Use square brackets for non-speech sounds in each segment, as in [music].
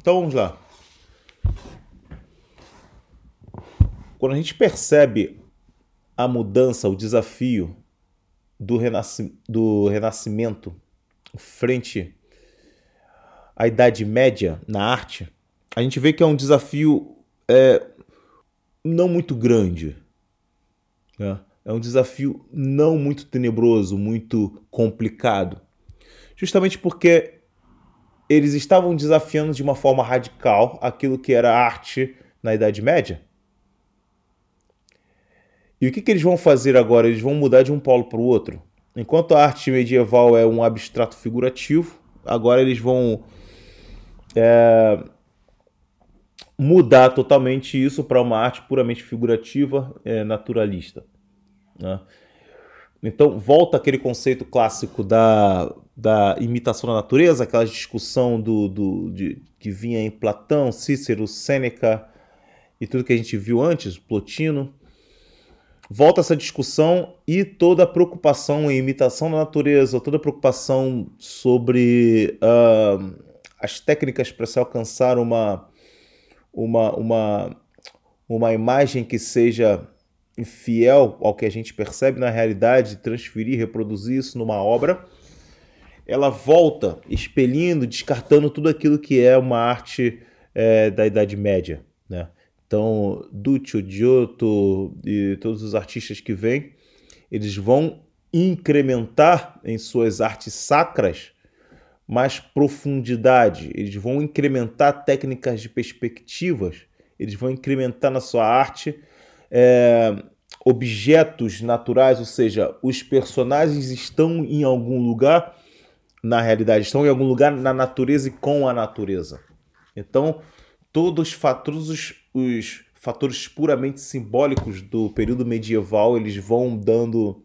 Então vamos lá. Quando a gente percebe a mudança, o desafio do, renasc do renascimento frente à Idade Média na arte, a gente vê que é um desafio é, não muito grande. Né? É um desafio não muito tenebroso, muito complicado. Justamente porque eles estavam desafiando de uma forma radical aquilo que era arte na Idade Média. E o que, que eles vão fazer agora? Eles vão mudar de um polo para o outro. Enquanto a arte medieval é um abstrato figurativo, agora eles vão é, mudar totalmente isso para uma arte puramente figurativa, é, naturalista. Né? Então, volta aquele conceito clássico da, da imitação da natureza, aquela discussão do, do, de, que vinha em Platão, Cícero, Sêneca e tudo que a gente viu antes, Plotino. Volta essa discussão e toda a preocupação em imitação da natureza, toda a preocupação sobre uh, as técnicas para se alcançar uma, uma, uma, uma imagem que seja fiel ao que a gente percebe na realidade, transferir, reproduzir isso numa obra, ela volta expelindo, descartando tudo aquilo que é uma arte é, da Idade Média. Né? Então, Duccio, Giotto e todos os artistas que vêm, eles vão incrementar em suas artes sacras mais profundidade, eles vão incrementar técnicas de perspectivas, eles vão incrementar na sua arte é, objetos naturais, ou seja, os personagens estão em algum lugar na realidade, estão em algum lugar na natureza e com a natureza. Então, todos, os, fatores puramente simbólicos do período medieval eles vão dando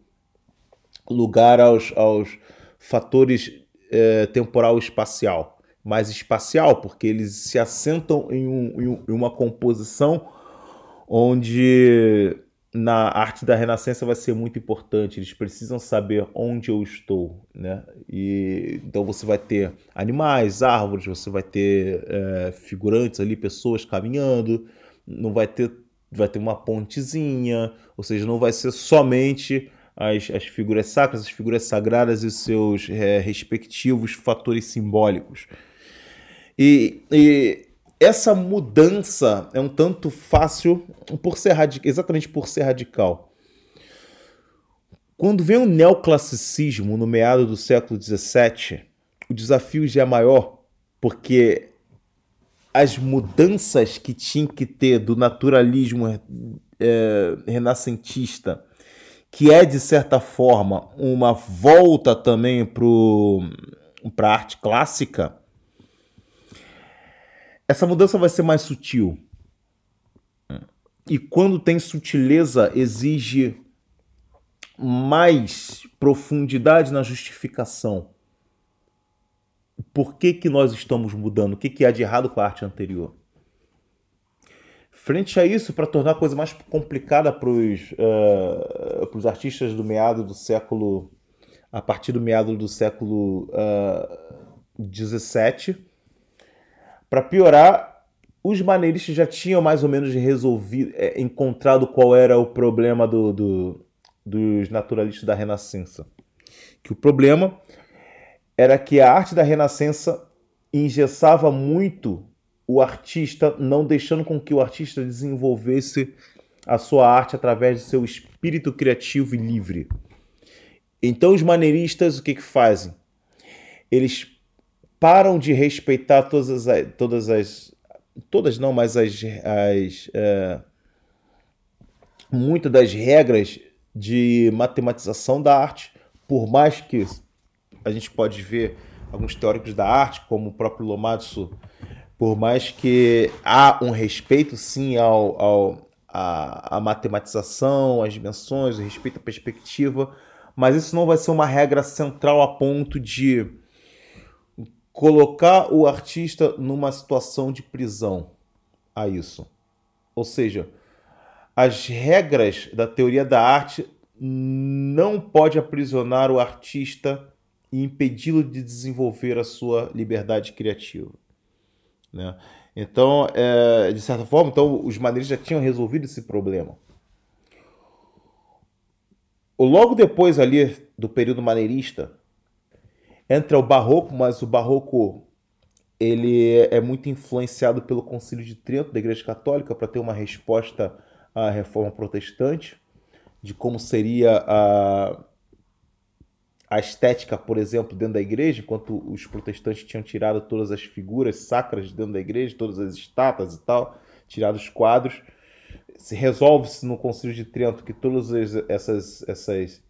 lugar aos, aos fatores é, temporal espacial. Mais espacial, porque eles se assentam em, um, em uma composição onde na arte da Renascença vai ser muito importante. Eles precisam saber onde eu estou, né? E então você vai ter animais, árvores, você vai ter é, figurantes ali, pessoas caminhando. Não vai ter, vai ter uma pontezinha, ou seja, não vai ser somente as, as figuras sacras, as figuras sagradas e seus é, respectivos fatores simbólicos. E, e essa mudança é um tanto fácil por ser exatamente por ser radical. Quando vem o neoclassicismo no meado do século XVII, o desafio já é maior, porque as mudanças que tinha que ter do naturalismo é, renascentista, que é de certa forma uma volta também para a arte clássica, essa mudança vai ser mais sutil. E quando tem sutileza, exige mais profundidade na justificação. Por que, que nós estamos mudando? O que, que há de errado com a arte anterior? Frente a isso, para tornar a coisa mais complicada para os uh, artistas do meado do século. a partir do meado do século XVII, uh, para piorar, os maneiristas já tinham mais ou menos resolvido, é, encontrado qual era o problema do, do, dos naturalistas da Renascença. Que o problema era que a arte da Renascença engessava muito o artista, não deixando com que o artista desenvolvesse a sua arte através de seu espírito criativo e livre. Então os maneiristas o que, que fazem? Eles param de respeitar todas as, todas as todas não, mas as, as é, muitas das regras de matematização da arte, por mais que a gente pode ver alguns teóricos da arte, como o próprio Lomatsu, por mais que há um respeito sim ao, ao a, a matematização, as dimensões, o respeito à perspectiva, mas isso não vai ser uma regra central a ponto de colocar o artista numa situação de prisão a isso. Ou seja, as regras da teoria da arte não pode aprisionar o artista e impedi-lo de desenvolver a sua liberdade criativa. Né? Então, é, de certa forma, então, os maneiristas já tinham resolvido esse problema. Logo depois ali do período maneirista, entra o barroco, mas o barroco ele é muito influenciado pelo Concílio de Trento da Igreja Católica para ter uma resposta à reforma protestante, de como seria a, a estética, por exemplo, dentro da igreja, enquanto os protestantes tinham tirado todas as figuras sacras dentro da igreja, todas as estátuas e tal, tirado os quadros, se resolve-se no Concílio de Trento que todas essas, essas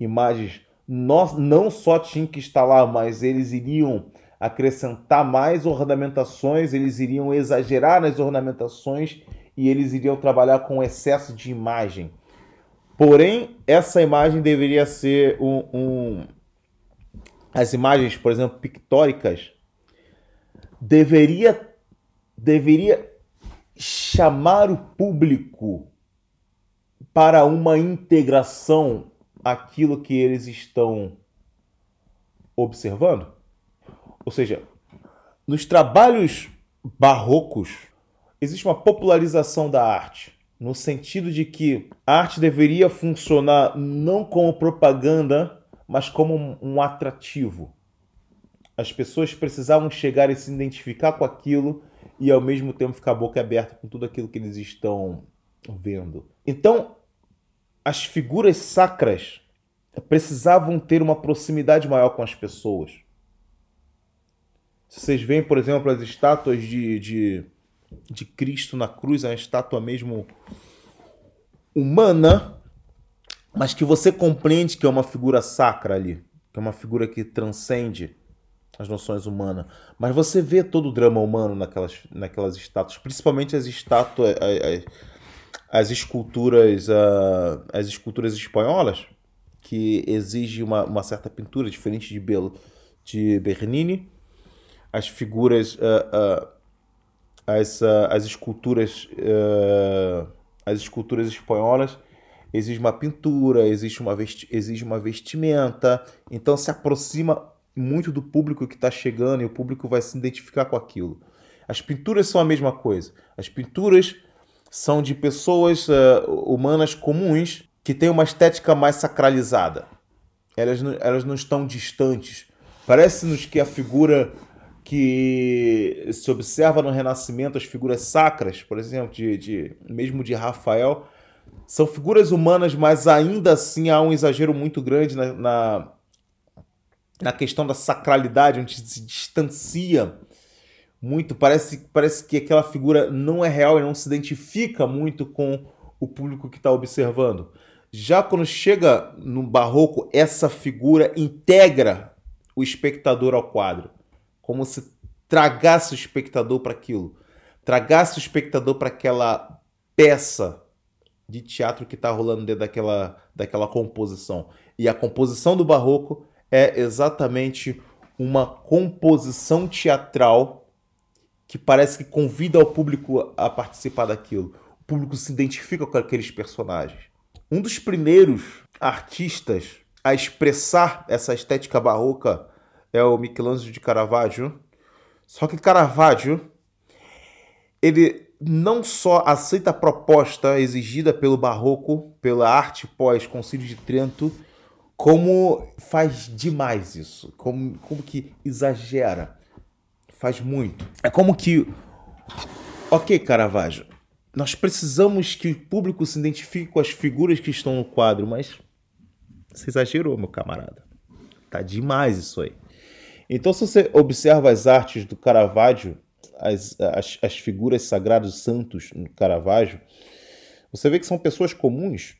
imagens não só tinham que lá, mas eles iriam acrescentar mais ornamentações, eles iriam exagerar nas ornamentações e eles iriam trabalhar com excesso de imagem. Porém, essa imagem deveria ser um, um as imagens, por exemplo, pictóricas, deveria deveria chamar o público para uma integração aquilo que eles estão observando? Ou seja, nos trabalhos barrocos existe uma popularização da arte, no sentido de que a arte deveria funcionar não como propaganda, mas como um atrativo. As pessoas precisavam chegar e se identificar com aquilo e ao mesmo tempo ficar boca aberta com tudo aquilo que eles estão vendo. Então, as figuras sacras precisavam ter uma proximidade maior com as pessoas. Se vocês veem, por exemplo, as estátuas de, de, de Cristo na cruz, é uma estátua mesmo humana, mas que você compreende que é uma figura sacra ali, que é uma figura que transcende as noções humanas. Mas você vê todo o drama humano naquelas, naquelas estátuas, principalmente as estátuas, as, as esculturas, uh, as esculturas espanholas, que exige uma, uma certa pintura diferente de, Belo, de Bernini. As figuras, uh, uh, as, as esculturas, as esculturas espanholas exige uma pintura, existe uma, vesti exige uma vestimenta, então se aproxima muito do público que está chegando e o público vai se identificar com aquilo. As pinturas são a mesma coisa. As pinturas são de pessoas uh, humanas comuns que têm uma estética mais sacralizada. Elas não, elas não estão distantes. Parece-nos que a figura que se observa no Renascimento, as figuras sacras, por exemplo, de, de mesmo de Rafael, são figuras humanas, mas ainda assim há um exagero muito grande na, na na questão da sacralidade, onde se distancia muito, parece, parece que aquela figura não é real e não se identifica muito com o público que está observando. Já quando chega no barroco, essa figura integra o espectador ao quadro, como se tragasse o espectador para aquilo, tragasse o espectador para aquela peça de teatro que está rolando dentro daquela, daquela composição. E a composição do barroco é exatamente uma composição teatral que parece que convida o público a participar daquilo. O público se identifica com aqueles personagens. Um dos primeiros artistas a expressar essa estética barroca é o Michelangelo de Caravaggio. Só que Caravaggio ele não só aceita a proposta exigida pelo barroco, pela arte pós-Concílio de Trento, como faz demais isso, como, como que exagera, faz muito. É como que, ok, Caravaggio, nós precisamos que o público se identifique com as figuras que estão no quadro, mas você exagerou, meu camarada. Tá demais isso aí. Então, se você observa as artes do Caravaggio, as, as, as figuras sagrados santos no Caravaggio, você vê que são pessoas comuns,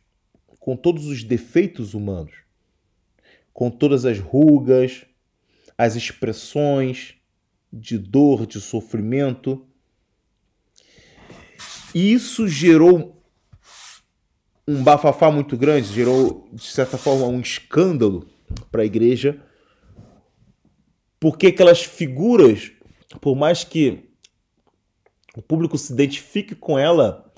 com todos os defeitos humanos com todas as rugas, as expressões de dor, de sofrimento. E isso gerou um bafafá muito grande, gerou, de certa forma, um escândalo para a igreja, porque aquelas figuras, por mais que o público se identifique com ela,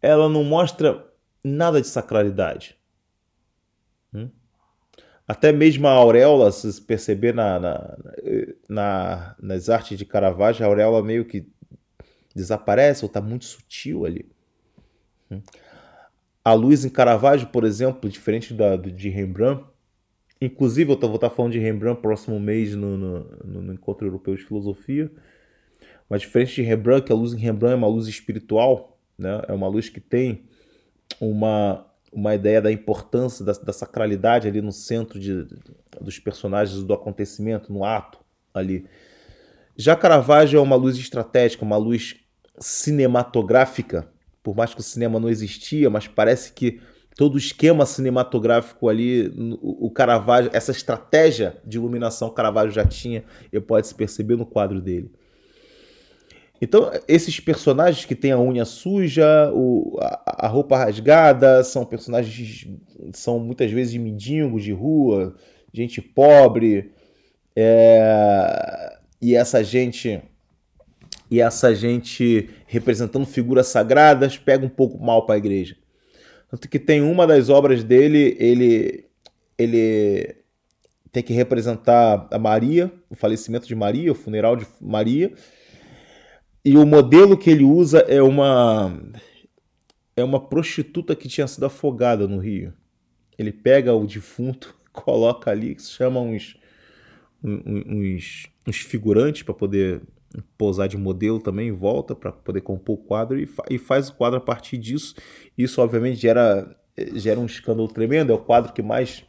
ela não mostra nada de sacralidade. Hum? Até mesmo a auréola, se perceber na, na, na, nas artes de Caravaggio, a auréola meio que desaparece ou está muito sutil ali. A luz em Caravaggio, por exemplo, diferente da, de Rembrandt, inclusive eu vou estar falando de Rembrandt próximo mês no, no, no Encontro Europeu de Filosofia, mas diferente de Rembrandt, que a luz em Rembrandt é uma luz espiritual, né? é uma luz que tem uma, uma ideia da importância da, da sacralidade ali no centro de, dos personagens do acontecimento, no ato ali. Já Caravaggio é uma luz estratégica, uma luz cinematográfica, por mais que o cinema não existia, mas parece que todo o esquema cinematográfico ali, o Caravaggio, essa estratégia de iluminação Caravaggio já tinha, e pode se perceber no quadro dele. Então, esses personagens que têm a unha suja, o, a, a, roupa rasgada, são personagens, são muitas vezes mendigos de rua, gente pobre, é, e essa gente e essa gente representando figuras sagradas pega um pouco mal para a igreja. Tanto que tem uma das obras dele, ele ele tem que representar a Maria, o falecimento de Maria, o funeral de Maria, e o modelo que ele usa é uma é uma prostituta que tinha sido afogada no rio. Ele pega o defunto, [laughs] coloca ali, chama uns uns, uns figurantes para poder pousar de modelo também, volta para poder compor o quadro e, fa e, faz o quadro a partir disso. Isso obviamente gera gera um escândalo tremendo. É o quadro que mais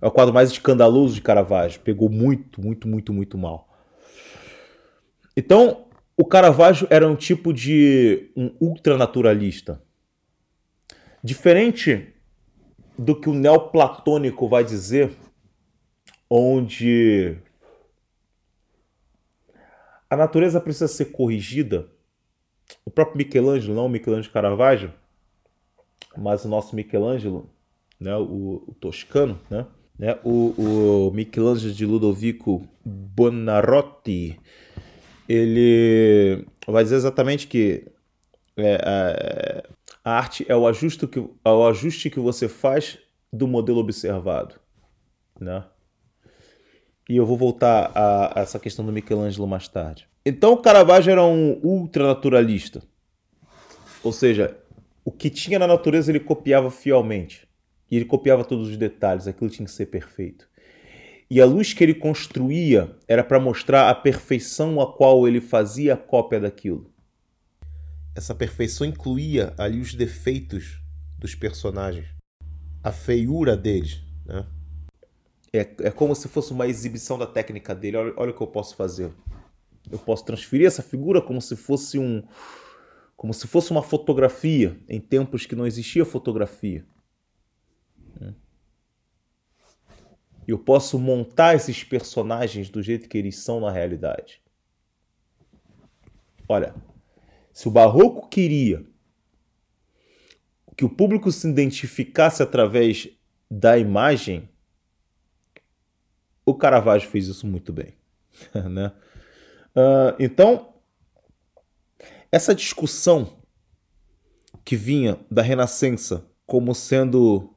é o quadro mais escandaloso de Caravaggio. Pegou muito, muito, muito, muito mal. Então, o Caravaggio era um tipo de um ultranaturalista. Diferente do que o neoplatônico vai dizer, onde a natureza precisa ser corrigida. O próprio Michelangelo, não o Michelangelo Caravaggio, mas o nosso Michelangelo, né, o, o toscano, né, né, o, o Michelangelo de Ludovico Buonarroti, ele vai dizer exatamente que é, a, a, arte é o ajuste, que, é o ajuste que você faz do modelo observado. Né? E eu vou voltar a, a essa questão do Michelangelo mais tarde. Então o Caravaggio era um ultranaturalista. Ou seja, o que tinha na natureza ele copiava fielmente. E ele copiava todos os detalhes, aquilo tinha que ser perfeito. E a luz que ele construía era para mostrar a perfeição a qual ele fazia cópia daquilo. Essa perfeição incluía ali os defeitos dos personagens, a feiura deles. Né? É, é como se fosse uma exibição da técnica dele. Olha, olha o que eu posso fazer. Eu posso transferir essa figura como se fosse um, como se fosse uma fotografia em tempos que não existia fotografia. Eu posso montar esses personagens do jeito que eles são na realidade. Olha, se o Barroco queria que o público se identificasse através da imagem, o Caravaggio fez isso muito bem. [laughs] né? Uh, então, essa discussão que vinha da Renascença como sendo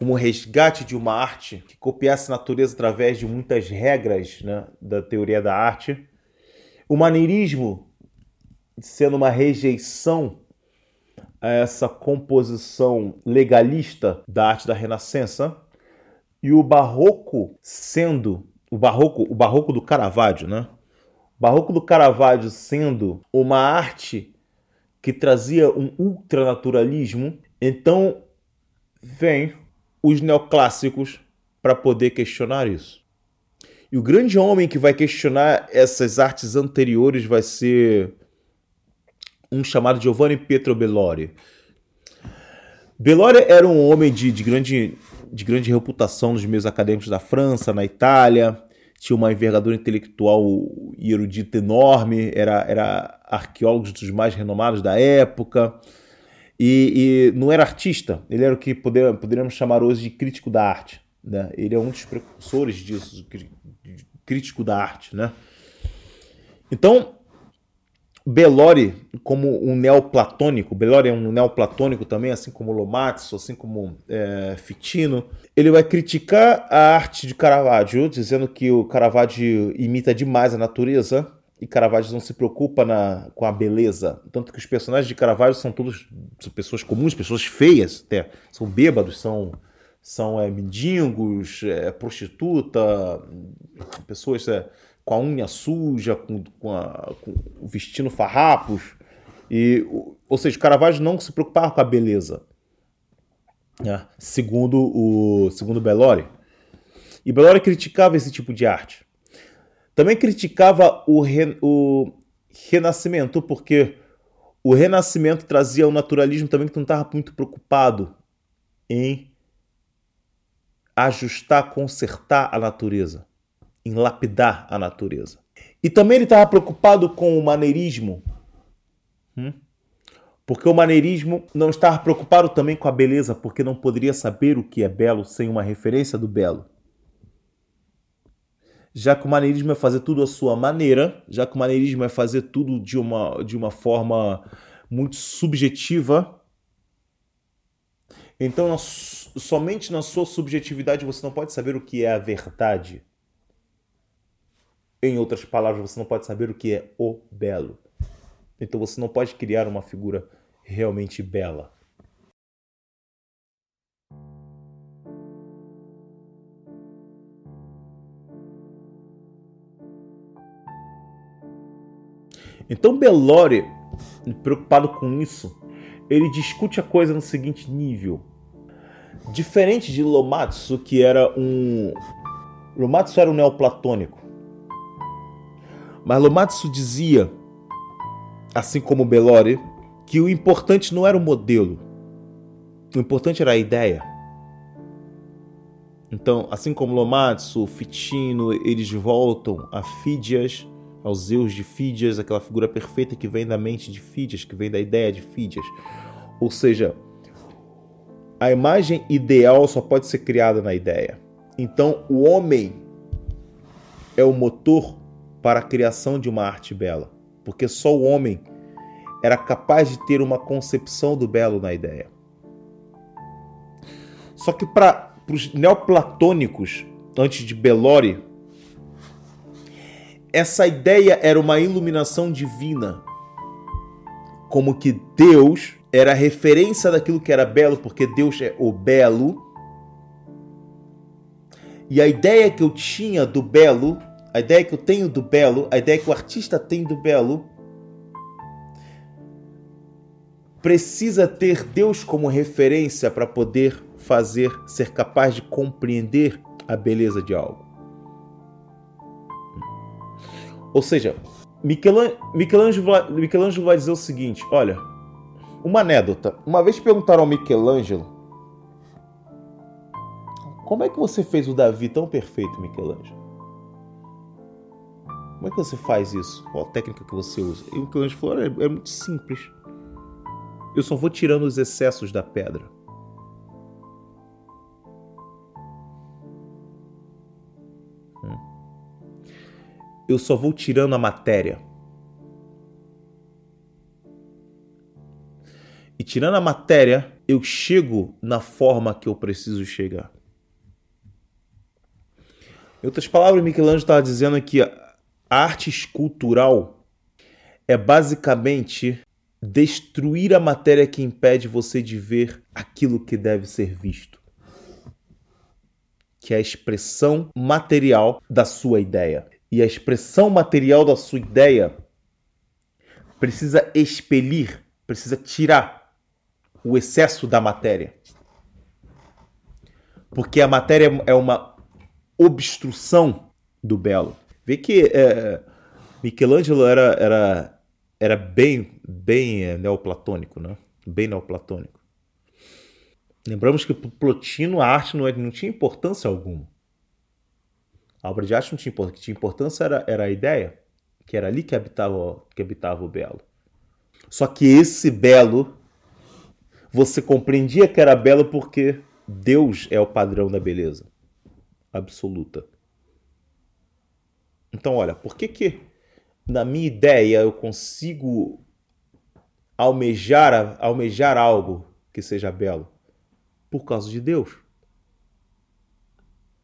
como resgate de uma arte que copiasse a natureza através de muitas regras né, da teoria da arte. O maneirismo sendo uma rejeição a essa composição legalista da arte da Renascença e o barroco sendo o barroco, o barroco do Caravaggio, né? O barroco do Caravaggio sendo uma arte que trazia um ultranaturalismo, então vem os neoclássicos para poder questionar isso. E o grande homem que vai questionar essas artes anteriores vai ser um chamado Giovanni Pietro Bellori. Bellori era um homem de, de, grande, de grande reputação nos meios acadêmicos da França, na Itália, tinha uma envergadura intelectual e erudita enorme, era, era arqueólogo dos mais renomados da época. E, e, não era artista, ele era o que poder, poderíamos chamar hoje de crítico da arte. Né? Ele é um dos precursores disso, crítico da arte. Né? Então, Bellori, como um neoplatônico, Bellori é um neoplatônico também, assim como Lomatsu, assim como é, Fitino, ele vai criticar a arte de Caravaggio, dizendo que o Caravaggio imita demais a natureza, e Caravaggio não se preocupa na, com a beleza. Tanto que os personagens de Caravaggio são todos são pessoas comuns, pessoas feias, até. São bêbados, são, são é, mendigos, é, prostituta, pessoas é, com a unha suja, com, com, a, com vestindo farrapos. E, ou seja, Caravaggio não se preocupava com a beleza. Né? Segundo o segundo Bellori. E Bellori criticava esse tipo de arte. Também criticava o, re, o Renascimento, porque o Renascimento trazia um naturalismo também que não estava muito preocupado em ajustar, consertar a natureza, em lapidar a natureza. E também ele estava preocupado com o maneirismo, hum? porque o maneirismo não estava preocupado também com a beleza, porque não poderia saber o que é belo sem uma referência do belo já que o maneirismo é fazer tudo à sua maneira, já que o maneirismo é fazer tudo de uma, de uma forma muito subjetiva. Então, somente na sua subjetividade você não pode saber o que é a verdade. Em outras palavras, você não pode saber o que é o belo. Então você não pode criar uma figura realmente bela. Então Bellori, preocupado com isso, ele discute a coisa no seguinte nível. Diferente de Lomatsu, que era um. Lomatsu era um neoplatônico. Mas Lomatsu dizia, assim como Bellori, que o importante não era o modelo, o importante era a ideia. Então, assim como Lomatsu, Fitino, eles voltam a Fídias aos Zeus de Fídias, aquela figura perfeita que vem da mente de Fídias, que vem da ideia de Fídias. Ou seja, a imagem ideal só pode ser criada na ideia. Então, o homem é o motor para a criação de uma arte bela, porque só o homem era capaz de ter uma concepção do belo na ideia. Só que para os neoplatônicos, antes de Bellori, essa ideia era uma iluminação divina. Como que Deus era a referência daquilo que era belo, porque Deus é o belo. E a ideia que eu tinha do belo, a ideia que eu tenho do belo, a ideia que o artista tem do belo, precisa ter Deus como referência para poder fazer, ser capaz de compreender a beleza de algo. Ou seja, Michelangelo, Michelangelo vai dizer o seguinte: olha, uma anedota. Uma vez perguntaram ao Michelangelo como é que você fez o Davi tão perfeito, Michelangelo? Como é que você faz isso? Qual a técnica que você usa? E o Michelangelo falou: é, é muito simples. Eu só vou tirando os excessos da pedra. Eu só vou tirando a matéria. E tirando a matéria, eu chego na forma que eu preciso chegar. Em outras palavras, Michelangelo estava dizendo que a arte escultural é basicamente destruir a matéria que impede você de ver aquilo que deve ser visto. Que é a expressão material da sua ideia e a expressão material da sua ideia precisa expelir, precisa tirar o excesso da matéria. Porque a matéria é uma obstrução do belo. Vê que é, Michelangelo era, era, era bem, bem é, neoplatônico, né? Bem neoplatônico. Lembramos que para Plotino a arte não, é, não tinha importância alguma. A obra de arte não tinha importância. Que tinha importância era, era a ideia, que era ali que habitava, que habitava o belo. Só que esse belo, você compreendia que era belo porque Deus é o padrão da beleza absoluta. Então, olha, por que que na minha ideia eu consigo almejar, almejar algo que seja belo? Por causa de Deus.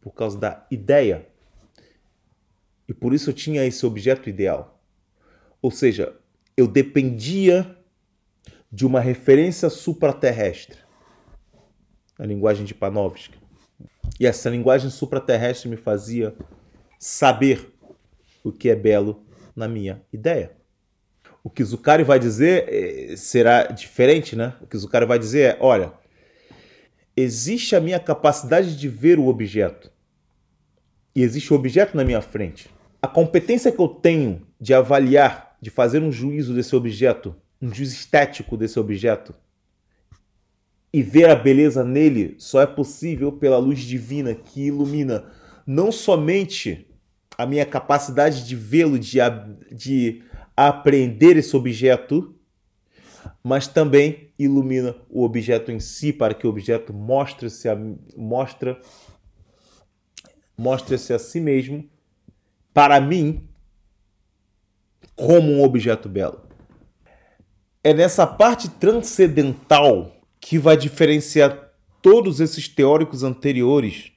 Por causa da ideia e por isso eu tinha esse objeto ideal. Ou seja, eu dependia de uma referência supraterrestre, a linguagem de Panofsky. E essa linguagem supraterrestre me fazia saber o que é belo na minha ideia. O que Zucari vai dizer eh, será diferente, né? O que Zucari vai dizer é: olha, existe a minha capacidade de ver o objeto e existe o objeto na minha frente. A competência que eu tenho de avaliar, de fazer um juízo desse objeto, um juízo estético desse objeto, e ver a beleza nele só é possível pela luz divina que ilumina. Não somente a minha capacidade de vê-lo, de, de aprender esse objeto, mas também ilumina o objeto em si para que o objeto mostre-se a, mostre-se a si mesmo para mim como um objeto belo. É nessa parte transcendental que vai diferenciar todos esses teóricos anteriores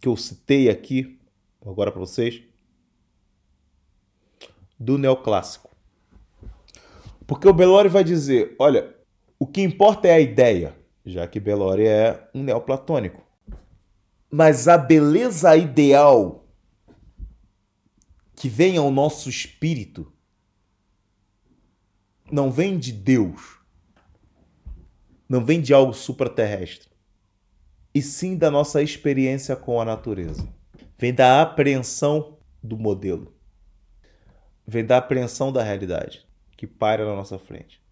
que eu citei aqui agora para vocês do neoclássico. Porque o Bellori vai dizer, olha, o que importa é a ideia, já que Bellori é um neoplatônico. Mas a beleza ideal que vem ao nosso espírito não vem de Deus, não vem de algo supraterrestre, e sim da nossa experiência com a natureza. Vem da apreensão do modelo vem da apreensão da realidade que paira na nossa frente.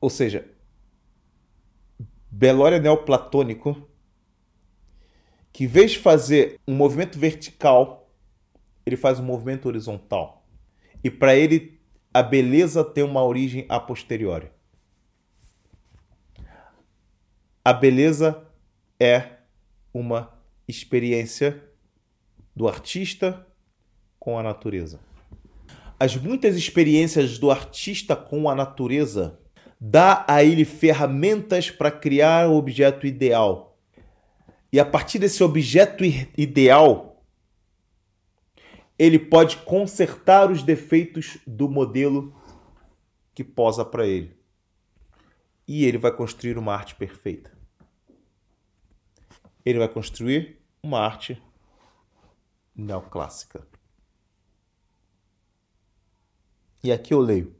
Ou seja, Belório neoplatônico que, em vez de fazer um movimento vertical, ele faz um movimento horizontal. E para ele, a beleza tem uma origem a posteriori. A beleza é uma experiência do artista com a natureza. As muitas experiências do artista com a natureza dá a ele ferramentas para criar o objeto ideal. E a partir desse objeto ideal, ele pode consertar os defeitos do modelo que posa para ele. E ele vai construir uma arte perfeita. Ele vai construir uma arte neoclássica. E aqui eu leio.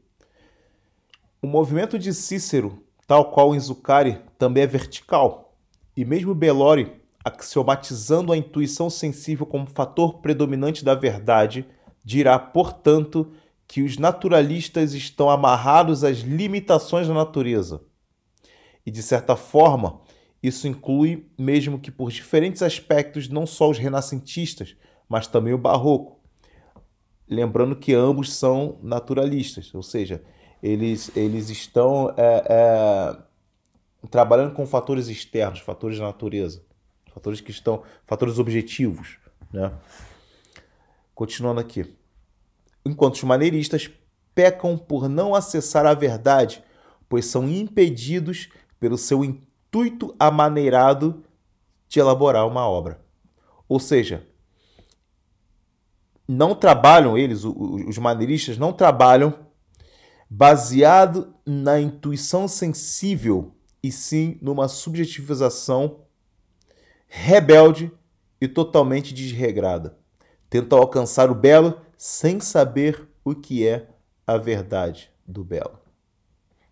O movimento de Cícero, tal qual em Zucari, também é vertical. E mesmo Belori, axiomatizando a intuição sensível como fator predominante da verdade, dirá, portanto, que os naturalistas estão amarrados às limitações da natureza. E de certa forma, isso inclui, mesmo que por diferentes aspectos, não só os renascentistas, mas também o barroco, lembrando que ambos são naturalistas, ou seja, eles, eles estão é, é, trabalhando com fatores externos, fatores de natureza, fatores que estão, fatores objetivos, né? Continuando aqui. Enquanto os maneiristas pecam por não acessar a verdade, pois são impedidos pelo seu intuito amaneirado de elaborar uma obra. Ou seja, não trabalham, eles, os maneiristas, não trabalham baseado na intuição sensível e sim numa subjetivização rebelde e totalmente desregrada. Tentam alcançar o belo sem saber o que é a verdade do belo.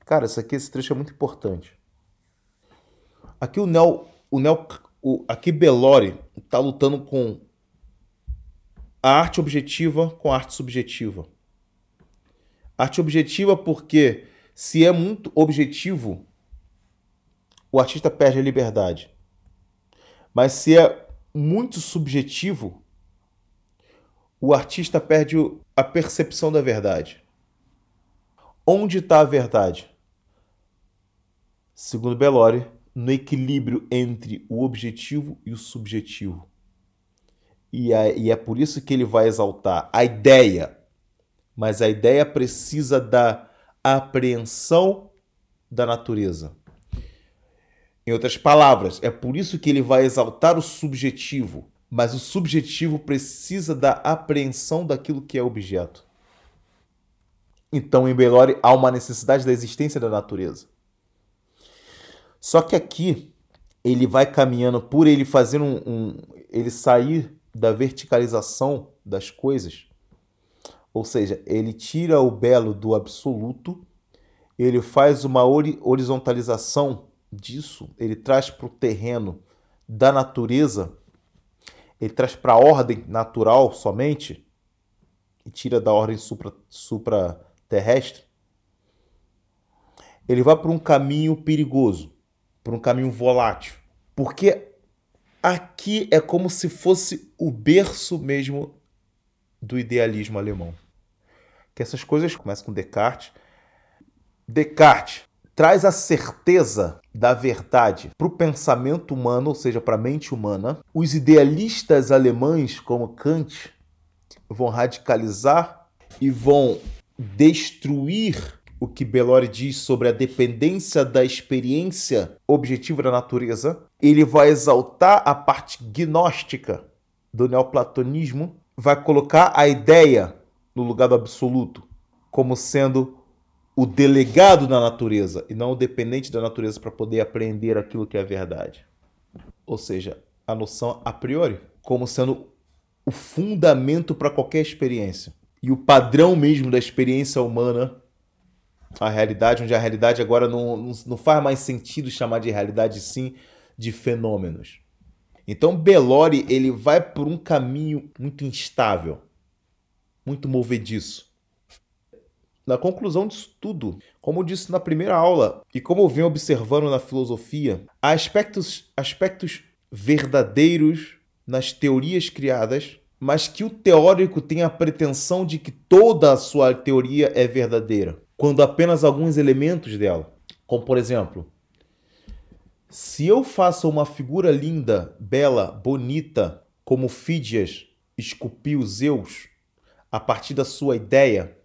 Cara, isso aqui, esse trecho é muito importante. Aqui o Neo, o Neo, o, aqui Belori está lutando com a arte objetiva com a arte subjetiva. Arte objetiva porque se é muito objetivo, o artista perde a liberdade. Mas se é muito subjetivo, o artista perde a percepção da verdade. Onde está a verdade? Segundo Bellori, no equilíbrio entre o objetivo e o subjetivo. E é, e é por isso que ele vai exaltar a ideia. Mas a ideia precisa da apreensão da natureza. Em outras palavras, é por isso que ele vai exaltar o subjetivo, mas o subjetivo precisa da apreensão daquilo que é objeto. Então, em Belori há uma necessidade da existência da natureza. Só que aqui ele vai caminhando por ele fazer um, um ele sair da verticalização das coisas, ou seja, ele tira o belo do absoluto, ele faz uma horizontalização disso, ele traz para o terreno da natureza, ele traz para a ordem natural somente e tira da ordem supra, supra terrestre. Ele vai para um caminho perigoso, por um caminho volátil. Porque aqui é como se fosse o berço mesmo do idealismo alemão. Que essas coisas começam com Descartes. Descartes traz a certeza da verdade para o pensamento humano, ou seja, para a mente humana. Os idealistas alemães, como Kant, vão radicalizar e vão destruir o que Bellori diz sobre a dependência da experiência objetiva da natureza, ele vai exaltar a parte gnóstica do neoplatonismo, vai colocar a ideia no lugar do absoluto, como sendo o delegado da natureza e não o dependente da natureza para poder aprender aquilo que é verdade. Ou seja, a noção a priori, como sendo o fundamento para qualquer experiência e o padrão mesmo da experiência humana a realidade, onde a realidade agora não, não, faz mais sentido chamar de realidade, sim de fenômenos. Então Belori ele vai por um caminho muito instável, muito movediço. Na conclusão disso tudo, como disse na primeira aula e como eu venho observando na filosofia, há aspectos, aspectos verdadeiros nas teorias criadas, mas que o teórico tem a pretensão de que toda a sua teoria é verdadeira quando apenas alguns elementos dela, como por exemplo, se eu faço uma figura linda, bela, bonita, como Fídias esculpiu Zeus, a partir da sua ideia,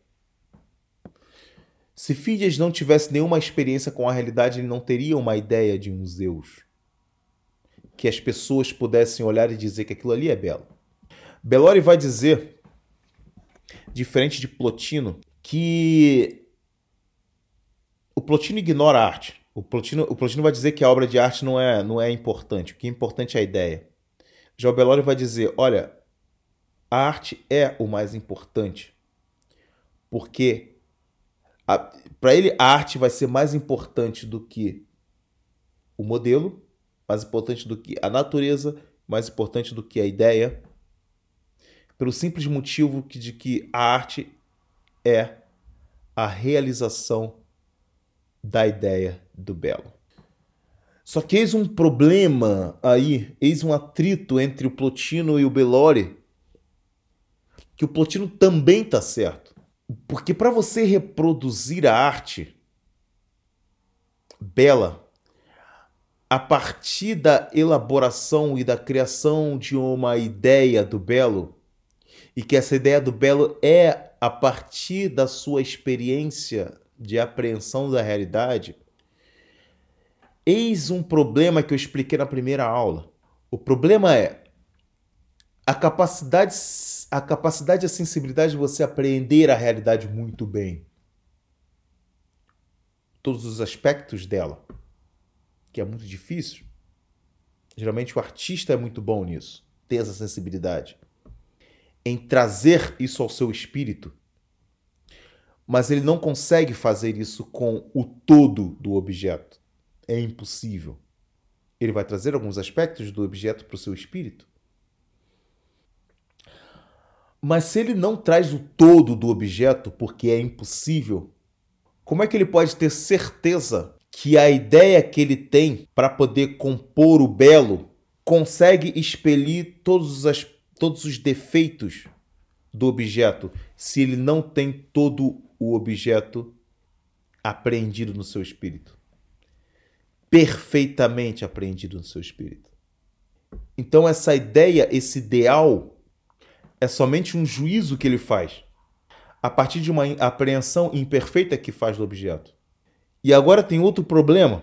se Fídias não tivesse nenhuma experiência com a realidade, ele não teria uma ideia de um Zeus. Que as pessoas pudessem olhar e dizer que aquilo ali é belo. Belori vai dizer, diferente de Plotino, que o Plotino ignora a arte. O Plotino, o Plotino vai dizer que a obra de arte não é, não é importante. O que é importante é a ideia. Já o Bellori vai dizer: olha, a arte é o mais importante. Porque para ele a arte vai ser mais importante do que o modelo, mais importante do que a natureza, mais importante do que a ideia, pelo simples motivo de que a arte é a realização da ideia do belo. Só que eis um problema aí, eis um atrito entre o Plotino e o Bellori, que o Plotino também está certo. Porque para você reproduzir a arte bela, a partir da elaboração e da criação de uma ideia do belo, e que essa ideia do belo é a partir da sua experiência de apreensão da realidade, eis um problema que eu expliquei na primeira aula. O problema é a capacidade, a capacidade e a sensibilidade de você apreender a realidade muito bem. Todos os aspectos dela, que é muito difícil. Geralmente o artista é muito bom nisso, ter essa sensibilidade. Em trazer isso ao seu espírito mas ele não consegue fazer isso com o todo do objeto. É impossível. Ele vai trazer alguns aspectos do objeto para o seu espírito. Mas se ele não traz o todo do objeto, porque é impossível, como é que ele pode ter certeza que a ideia que ele tem para poder compor o belo consegue expelir todos os, todos os defeitos do objeto se ele não tem todo o objeto apreendido no seu espírito. Perfeitamente apreendido no seu espírito. Então, essa ideia, esse ideal, é somente um juízo que ele faz a partir de uma apreensão imperfeita que faz do objeto. E agora tem outro problema.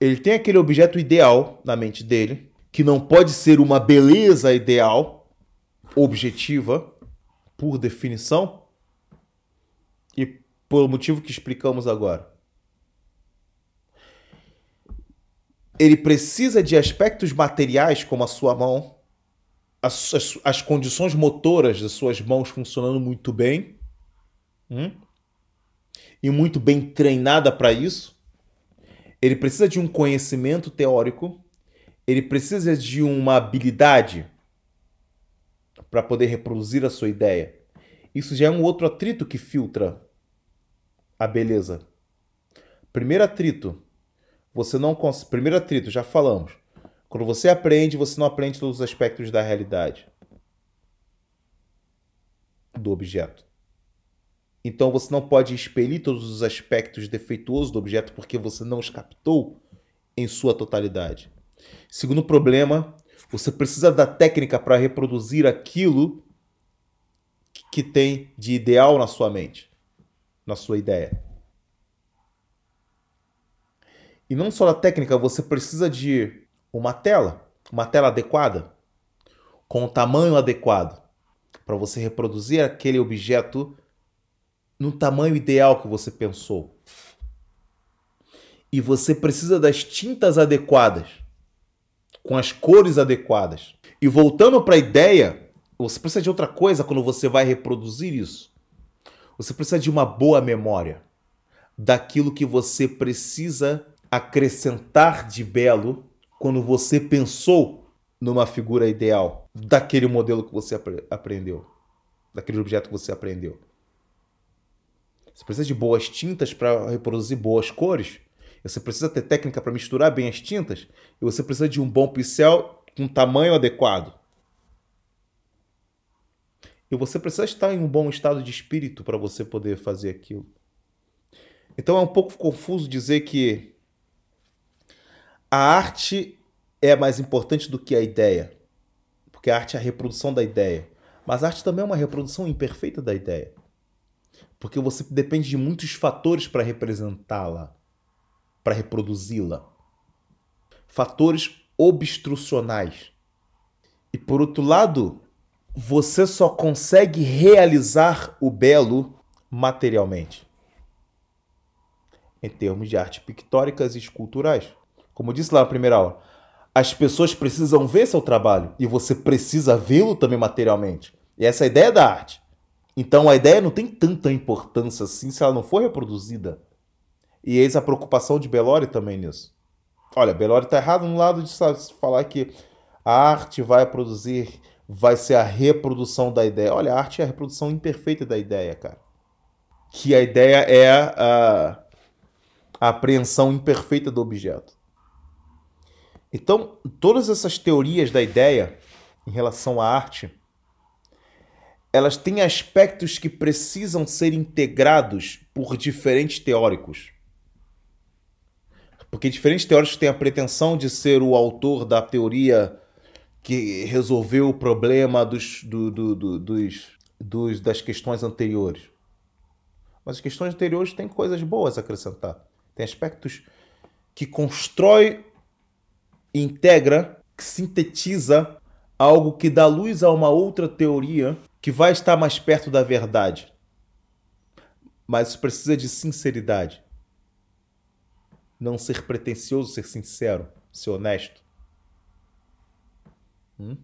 Ele tem aquele objeto ideal na mente dele, que não pode ser uma beleza ideal, objetiva, por definição e pelo motivo que explicamos agora. Ele precisa de aspectos materiais, como a sua mão, as, as, as condições motoras das suas mãos funcionando muito bem, hum? e muito bem treinada para isso. Ele precisa de um conhecimento teórico, ele precisa de uma habilidade para poder reproduzir a sua ideia. Isso já é um outro atrito que filtra a beleza. Primeiro atrito, você não cons... primeiro atrito, já falamos. Quando você aprende, você não aprende todos os aspectos da realidade do objeto. Então você não pode expelir todos os aspectos defeituosos do objeto porque você não os captou em sua totalidade. Segundo problema, você precisa da técnica para reproduzir aquilo que tem de ideal na sua mente, na sua ideia. E não só da técnica, você precisa de uma tela, uma tela adequada, com o tamanho adequado, para você reproduzir aquele objeto no tamanho ideal que você pensou. E você precisa das tintas adequadas, com as cores adequadas. E voltando para a ideia, você precisa de outra coisa quando você vai reproduzir isso. Você precisa de uma boa memória daquilo que você precisa acrescentar de belo quando você pensou numa figura ideal daquele modelo que você aprendeu, daquele objeto que você aprendeu. Você precisa de boas tintas para reproduzir boas cores. Você precisa ter técnica para misturar bem as tintas. E você precisa de um bom pincel com tamanho adequado. E você precisa estar em um bom estado de espírito para você poder fazer aquilo. Então é um pouco confuso dizer que a arte é mais importante do que a ideia. Porque a arte é a reprodução da ideia. Mas a arte também é uma reprodução imperfeita da ideia porque você depende de muitos fatores para representá-la, para reproduzi-la. Fatores obstrucionais. E por outro lado, você só consegue realizar o belo materialmente. Em termos de arte pictóricas e esculturais. Como eu disse lá na primeira aula, as pessoas precisam ver seu trabalho e você precisa vê-lo também materialmente. E essa é a ideia da arte. Então a ideia não tem tanta importância assim se ela não for reproduzida. E eis a preocupação de Belori também nisso. Olha, Belori está errado no lado de falar que a arte vai produzir, vai ser a reprodução da ideia. Olha, a arte é a reprodução imperfeita da ideia, cara. Que a ideia é a, a apreensão imperfeita do objeto. Então, todas essas teorias da ideia em relação à arte elas têm aspectos que precisam ser integrados por diferentes teóricos. Porque diferentes teóricos têm a pretensão de ser o autor da teoria que resolveu o problema dos, do, do, do, dos, dos, das questões anteriores. Mas as questões anteriores têm coisas boas a acrescentar. Tem aspectos que constrói, integra, que sintetiza algo que dá luz a uma outra teoria que vai estar mais perto da verdade. Mas isso precisa de sinceridade. Não ser pretensioso, ser sincero, ser honesto. Hum?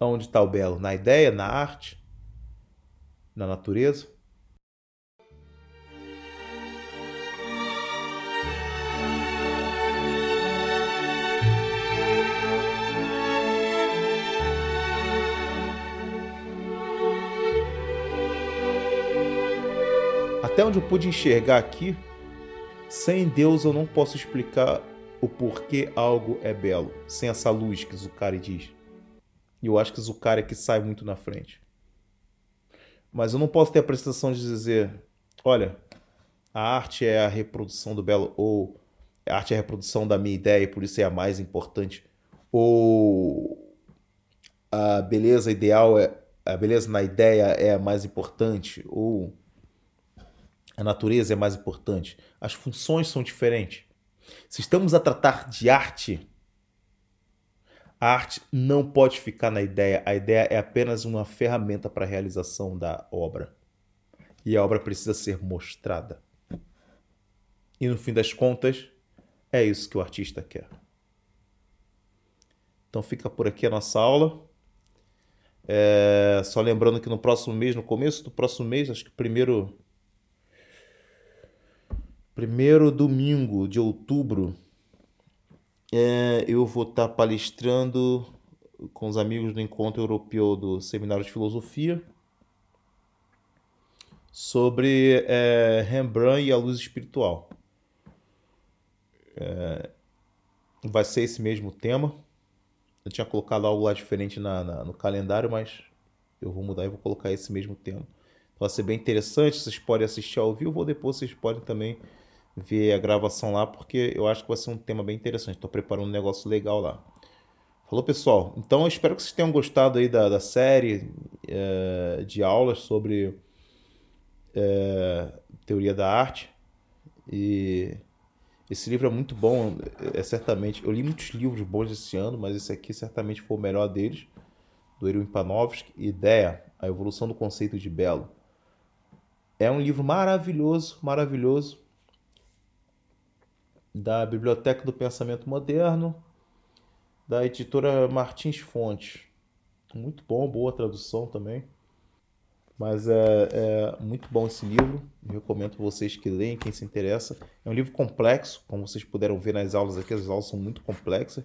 Onde está o belo? Na ideia, na arte, na natureza? Até onde eu pude enxergar aqui, sem Deus eu não posso explicar o porquê algo é belo, sem essa luz que Zucari diz. E eu acho que Zucari é que sai muito na frente. Mas eu não posso ter a prestação de dizer, olha, a arte é a reprodução do belo, ou a arte é a reprodução da minha ideia e por isso é a mais importante, ou a beleza ideal é a beleza na ideia é a mais importante, ou a natureza é mais importante. As funções são diferentes. Se estamos a tratar de arte, A arte não pode ficar na ideia, a ideia é apenas uma ferramenta para a realização da obra. E a obra precisa ser mostrada. E no fim das contas, é isso que o artista quer. Então fica por aqui a nossa aula. É, só lembrando que no próximo mês, no começo do próximo mês, acho que primeiro primeiro domingo de outubro, é, eu vou estar palestrando com os amigos do Encontro Europeu do Seminário de Filosofia sobre é, Rembrandt e a luz espiritual. É, vai ser esse mesmo tema. Eu tinha colocado algo lá diferente na, na, no calendário, mas eu vou mudar e vou colocar esse mesmo tema. Então vai ser bem interessante. Vocês podem assistir ao vivo ou depois vocês podem também ver a gravação lá, porque eu acho que vai ser um tema bem interessante. Estou preparando um negócio legal lá. Falou, pessoal? Então eu espero que vocês tenham gostado aí da, da série é, de aulas sobre é, teoria da arte. E esse livro é muito bom, é certamente. Eu li muitos livros bons esse ano, mas esse aqui certamente foi o melhor deles, do Erwin Panofsky, Ideia, a evolução do conceito de belo. É um livro maravilhoso, maravilhoso da Biblioteca do Pensamento Moderno, da editora Martins Fontes. Muito bom, boa tradução também. Mas é, é muito bom esse livro. Eu recomendo vocês que leem, quem se interessa. É um livro complexo, como vocês puderam ver nas aulas aqui, as aulas são muito complexas.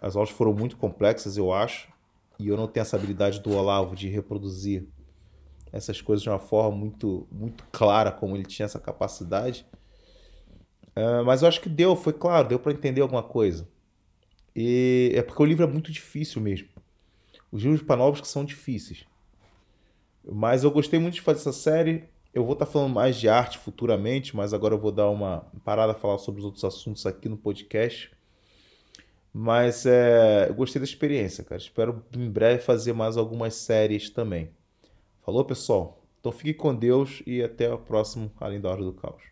As aulas foram muito complexas, eu acho. E eu não tenho essa habilidade do Olavo de reproduzir essas coisas de uma forma muito, muito clara, como ele tinha essa capacidade. Uh, mas eu acho que deu, foi claro, deu para entender alguma coisa. E é porque o livro é muito difícil mesmo. Os livros que são difíceis. Mas eu gostei muito de fazer essa série. Eu vou estar tá falando mais de arte futuramente, mas agora eu vou dar uma parada a falar sobre os outros assuntos aqui no podcast. Mas é, eu gostei da experiência, cara. Espero em breve fazer mais algumas séries também. Falou, pessoal? Então fique com Deus e até o próximo Além da Hora do Caos.